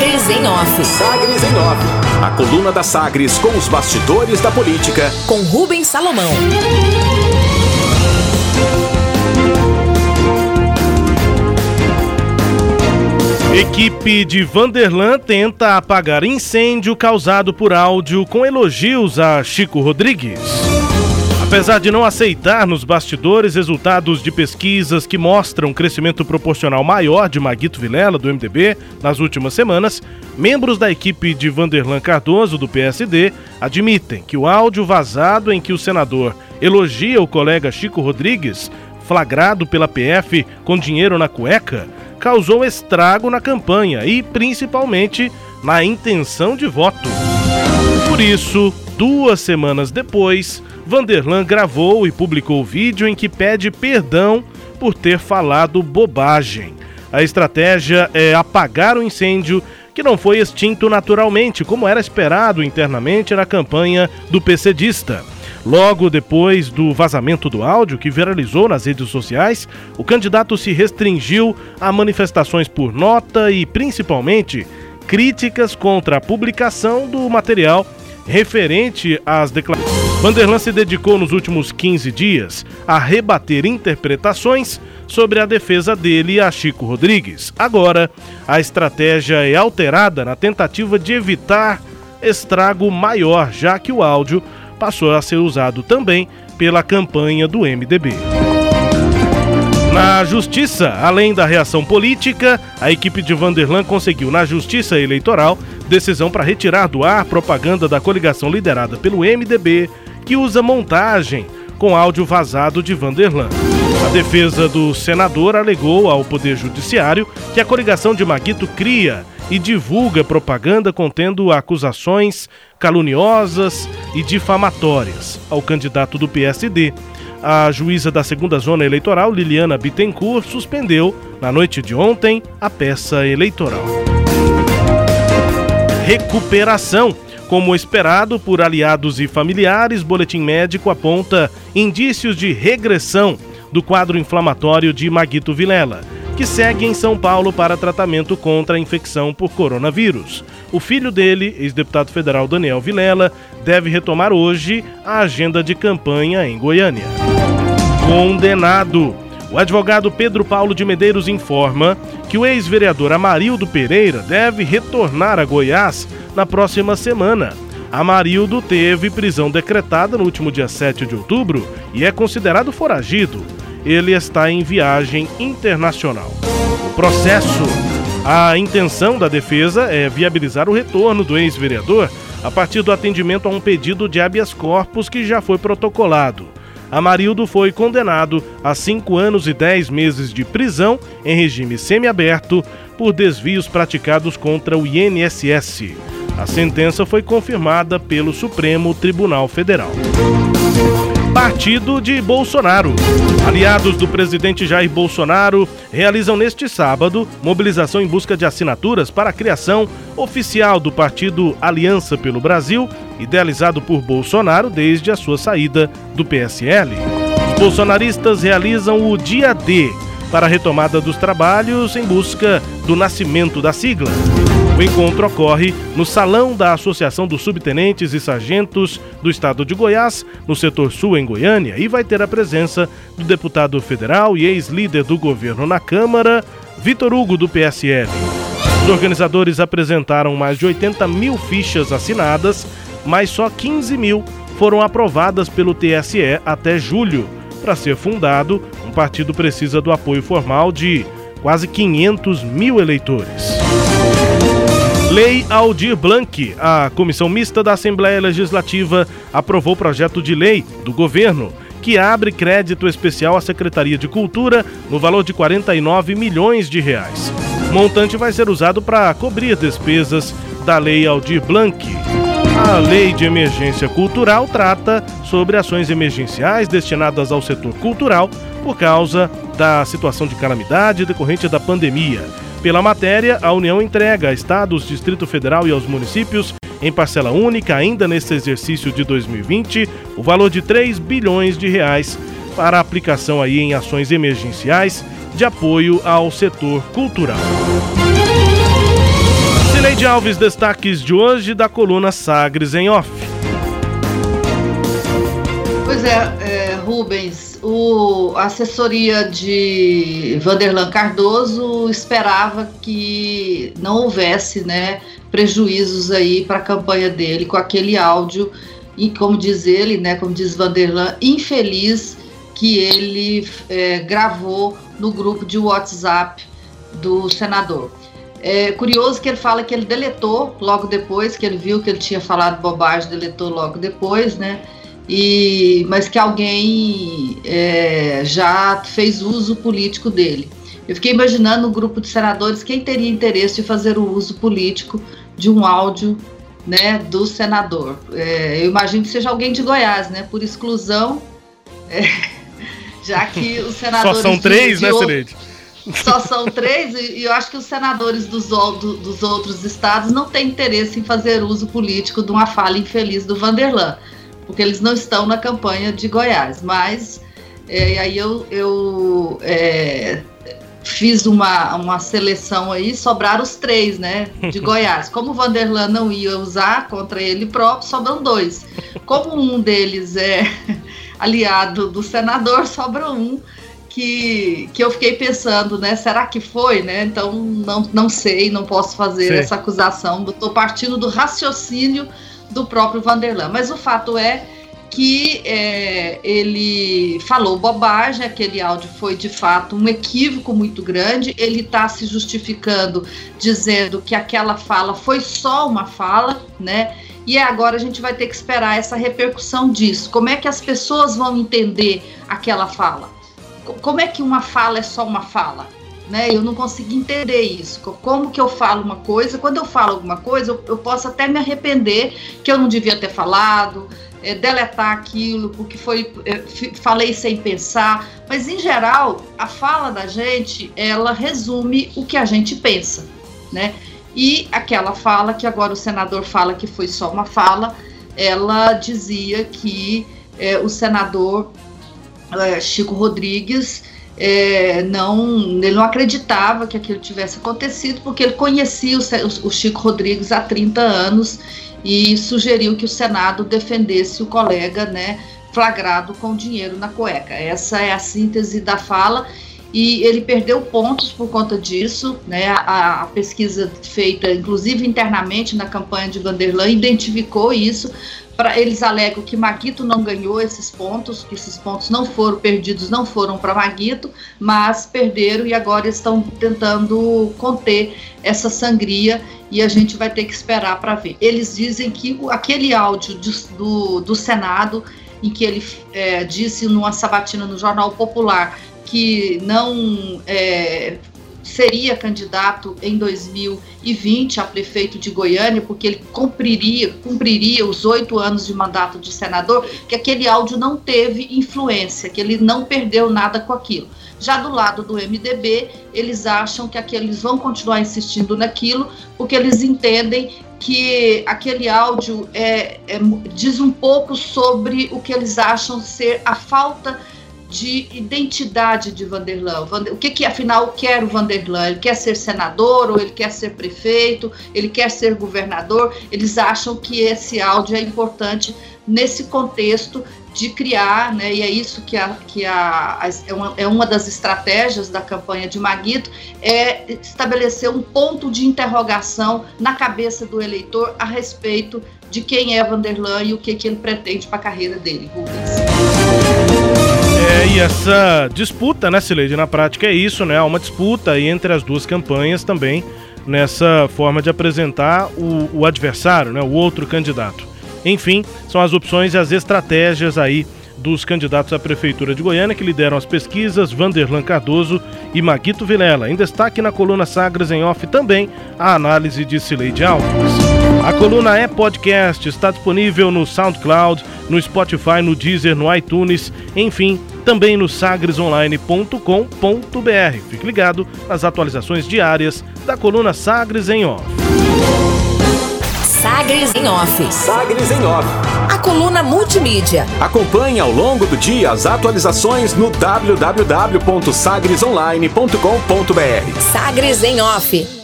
Sagres em Off. Sagres em Off. A coluna da Sagres com os bastidores da política. Com Rubens Salomão. Equipe de Vanderlan tenta apagar incêndio causado por áudio com elogios a Chico Rodrigues. Apesar de não aceitar nos bastidores resultados de pesquisas que mostram crescimento proporcional maior de Maguito Vilela, do MDB, nas últimas semanas, membros da equipe de Vanderlan Cardoso, do PSD, admitem que o áudio vazado em que o senador elogia o colega Chico Rodrigues, flagrado pela PF com dinheiro na cueca, causou estrago na campanha e, principalmente, na intenção de voto. Por isso, duas semanas depois, Vanderlan gravou e publicou vídeo em que pede perdão por ter falado bobagem. A estratégia é apagar o incêndio que não foi extinto naturalmente, como era esperado internamente na campanha do PCdista. Logo depois do vazamento do áudio, que viralizou nas redes sociais, o candidato se restringiu a manifestações por nota e, principalmente, críticas contra a publicação do material referente às declarações. Vanderlan se dedicou nos últimos 15 dias a rebater interpretações sobre a defesa dele a Chico Rodrigues. Agora, a estratégia é alterada na tentativa de evitar estrago maior, já que o áudio passou a ser usado também pela campanha do MDB. Na justiça, além da reação política, a equipe de Vanderlan conseguiu na justiça eleitoral decisão para retirar do ar propaganda da coligação liderada pelo MDB, que usa montagem com áudio vazado de Vanderlan. A defesa do senador alegou ao Poder Judiciário que a coligação de Maguito cria e divulga propaganda contendo acusações caluniosas e difamatórias ao candidato do PSD. A juíza da segunda zona eleitoral, Liliana Bittencourt, suspendeu, na noite de ontem, a peça eleitoral. Recuperação. Como esperado por aliados e familiares, boletim médico aponta indícios de regressão do quadro inflamatório de Maguito Vilela, que segue em São Paulo para tratamento contra a infecção por coronavírus. O filho dele, ex-deputado federal Daniel Vilela, deve retomar hoje a agenda de campanha em Goiânia. Condenado. O advogado Pedro Paulo de Medeiros informa que o ex-vereador Amarildo Pereira deve retornar a Goiás na próxima semana. Amarildo teve prisão decretada no último dia 7 de outubro e é considerado foragido. Ele está em viagem internacional. O processo. A intenção da defesa é viabilizar o retorno do ex-vereador a partir do atendimento a um pedido de habeas corpus que já foi protocolado. Amarildo foi condenado a cinco anos e dez meses de prisão em regime semiaberto por desvios praticados contra o INSS. A sentença foi confirmada pelo Supremo Tribunal Federal. Partido de Bolsonaro. Aliados do presidente Jair Bolsonaro realizam neste sábado mobilização em busca de assinaturas para a criação oficial do partido Aliança pelo Brasil, idealizado por Bolsonaro desde a sua saída do PSL. Os bolsonaristas realizam o Dia D para a retomada dos trabalhos em busca do nascimento da sigla. O encontro ocorre no Salão da Associação dos Subtenentes e Sargentos do Estado de Goiás, no setor sul em Goiânia, e vai ter a presença do deputado federal e ex-líder do governo na Câmara, Vitor Hugo, do PSL. Os organizadores apresentaram mais de 80 mil fichas assinadas, mas só 15 mil foram aprovadas pelo TSE até julho. Para ser fundado, um partido precisa do apoio formal de quase 500 mil eleitores. Lei Aldir Blanc. A Comissão Mista da Assembleia Legislativa aprovou o projeto de lei do governo que abre crédito especial à Secretaria de Cultura no valor de 49 milhões de reais. O montante vai ser usado para cobrir despesas da Lei Aldir Blanc. A Lei de Emergência Cultural trata sobre ações emergenciais destinadas ao setor cultural por causa da situação de calamidade decorrente da pandemia. Pela matéria, a União entrega a Estados, Distrito Federal e aos municípios, em parcela única ainda neste exercício de 2020, o valor de 3 bilhões de reais para aplicação aí em ações emergenciais de apoio ao setor cultural. Sileide Alves, destaques de hoje da coluna Sagres em Off. Pois é, é Rubens, o, a assessoria de Vanderlan Cardoso esperava que não houvesse né, prejuízos aí para a campanha dele com aquele áudio, e como diz ele, né, como diz Vanderlan, infeliz que ele é, gravou no grupo de WhatsApp do senador. É curioso que ele fala que ele deletou logo depois, que ele viu que ele tinha falado bobagem, deletou logo depois, né? E, mas que alguém é, já fez uso político dele. Eu fiquei imaginando no grupo de senadores quem teria interesse em fazer o uso político de um áudio né, do senador. É, eu imagino que seja alguém de Goiás, né? Por exclusão, é, já que os senadores. Só são três, de, de né, Celeste? Só são três, e eu acho que os senadores dos, do, dos outros estados não têm interesse em fazer uso político de uma fala infeliz do Vanderlan, porque eles não estão na campanha de Goiás. Mas é, aí eu, eu é, fiz uma, uma seleção aí, sobraram os três, né, de Goiás. Como o Vanderlan não ia usar contra ele próprio, sobram dois. Como um deles é aliado do senador, sobra um que, que eu fiquei pensando, né? Será que foi, né? Então não, não sei, não posso fazer Sim. essa acusação. Estou partindo do raciocínio do próprio Vanderlan. Mas o fato é que é, ele falou bobagem, aquele áudio foi de fato um equívoco muito grande. Ele está se justificando, dizendo que aquela fala foi só uma fala, né? E agora a gente vai ter que esperar essa repercussão disso. Como é que as pessoas vão entender aquela fala? Como é que uma fala é só uma fala? Né? Eu não consegui entender isso. Como que eu falo uma coisa? Quando eu falo alguma coisa, eu, eu posso até me arrepender que eu não devia ter falado, é, deletar aquilo, porque foi é, falei sem pensar. Mas em geral, a fala da gente ela resume o que a gente pensa, né? E aquela fala que agora o senador fala que foi só uma fala, ela dizia que é, o senador é, Chico Rodrigues é, não, ele não acreditava que aquilo tivesse acontecido, porque ele conhecia o, o, Chico Rodrigues há 30 anos e sugeriu que o Senado defendesse o colega né, flagrado com dinheiro na cueca. Essa é a síntese da fala. E ele perdeu pontos por conta disso, né? A, a pesquisa feita, inclusive internamente na campanha de Vanderlan, identificou isso, Pra, eles alegam que Maguito não ganhou esses pontos, que esses pontos não foram perdidos, não foram para Maguito, mas perderam e agora estão tentando conter essa sangria e a gente vai ter que esperar para ver. Eles dizem que aquele áudio de, do, do Senado, em que ele é, disse numa sabatina no Jornal Popular que não é, seria candidato em 2020 a prefeito de Goiânia, porque ele cumpriria, cumpriria os oito anos de mandato de senador, que aquele áudio não teve influência, que ele não perdeu nada com aquilo. Já do lado do MDB, eles acham que aqueles vão continuar insistindo naquilo, porque eles entendem que aquele áudio é, é, diz um pouco sobre o que eles acham ser a falta de identidade de Vanderlan. O que, que afinal quer o Vanderlan? Ele quer ser senador ou ele quer ser prefeito? Ele quer ser governador? Eles acham que esse áudio é importante nesse contexto de criar, né, e é isso que, a, que a, é, uma, é uma das estratégias da campanha de Maguito, é estabelecer um ponto de interrogação na cabeça do eleitor a respeito de quem é Vanderlan e o que, que ele pretende para a carreira dele, Rubens. E essa disputa, né, Sileide, na prática é isso, né? Há uma disputa entre as duas campanhas também nessa forma de apresentar o, o adversário, né, o outro candidato. Enfim, são as opções e as estratégias aí dos candidatos à Prefeitura de Goiânia que lideram as pesquisas, Vanderlan Cardoso e Maguito Vilela. Em destaque na coluna Sagres em Off também a análise de Cileide Alves. A coluna é podcast, está disponível no SoundCloud, no Spotify, no Deezer, no iTunes, enfim, também no sagresonline.com.br. Fique ligado nas atualizações diárias da coluna Sagres em Off. Sagres em Off. Sagres em Off. A coluna multimídia. Acompanhe ao longo do dia as atualizações no www.sagresonline.com.br. Sagres em Off.